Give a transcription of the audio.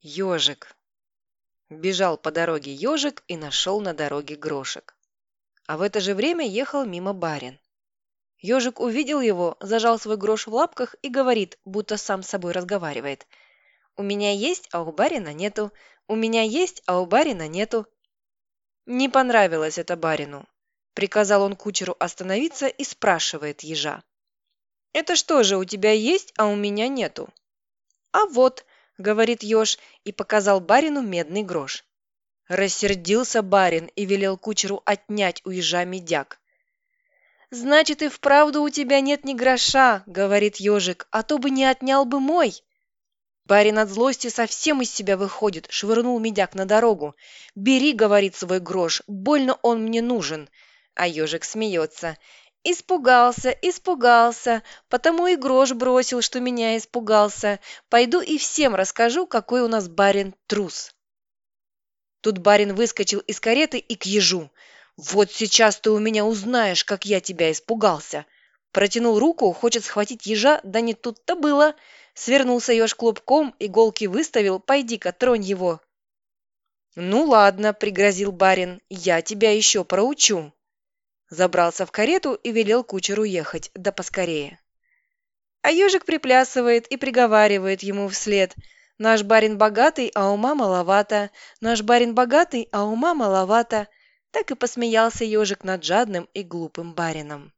Ежик. Бежал по дороге ежик и нашел на дороге грошек. А в это же время ехал мимо барин. Ежик увидел его, зажал свой грош в лапках и говорит, будто сам с собой разговаривает. «У меня есть, а у барина нету. У меня есть, а у барина нету». Не понравилось это барину. Приказал он кучеру остановиться и спрашивает ежа. «Это что же, у тебя есть, а у меня нету?» «А вот», — говорит еж и показал барину медный грош. Рассердился барин и велел кучеру отнять у ежа медяк. «Значит, и вправду у тебя нет ни гроша», — говорит ежик, «а то бы не отнял бы мой». Барин от злости совсем из себя выходит, швырнул медяк на дорогу. «Бери», — говорит свой грош, — «больно он мне нужен». А ежик смеется. Испугался, испугался, потому и грош бросил, что меня испугался. Пойду и всем расскажу, какой у нас барин трус. Тут барин выскочил из кареты и к ежу. «Вот сейчас ты у меня узнаешь, как я тебя испугался!» Протянул руку, хочет схватить ежа, да не тут-то было. Свернулся еж клубком, иголки выставил, пойди-ка, тронь его. «Ну ладно», — пригрозил барин, — «я тебя еще проучу». Забрался в карету и велел кучеру ехать, да поскорее. А ежик приплясывает и приговаривает ему вслед. «Наш барин богатый, а ума маловато. Наш барин богатый, а ума маловато». Так и посмеялся ежик над жадным и глупым барином.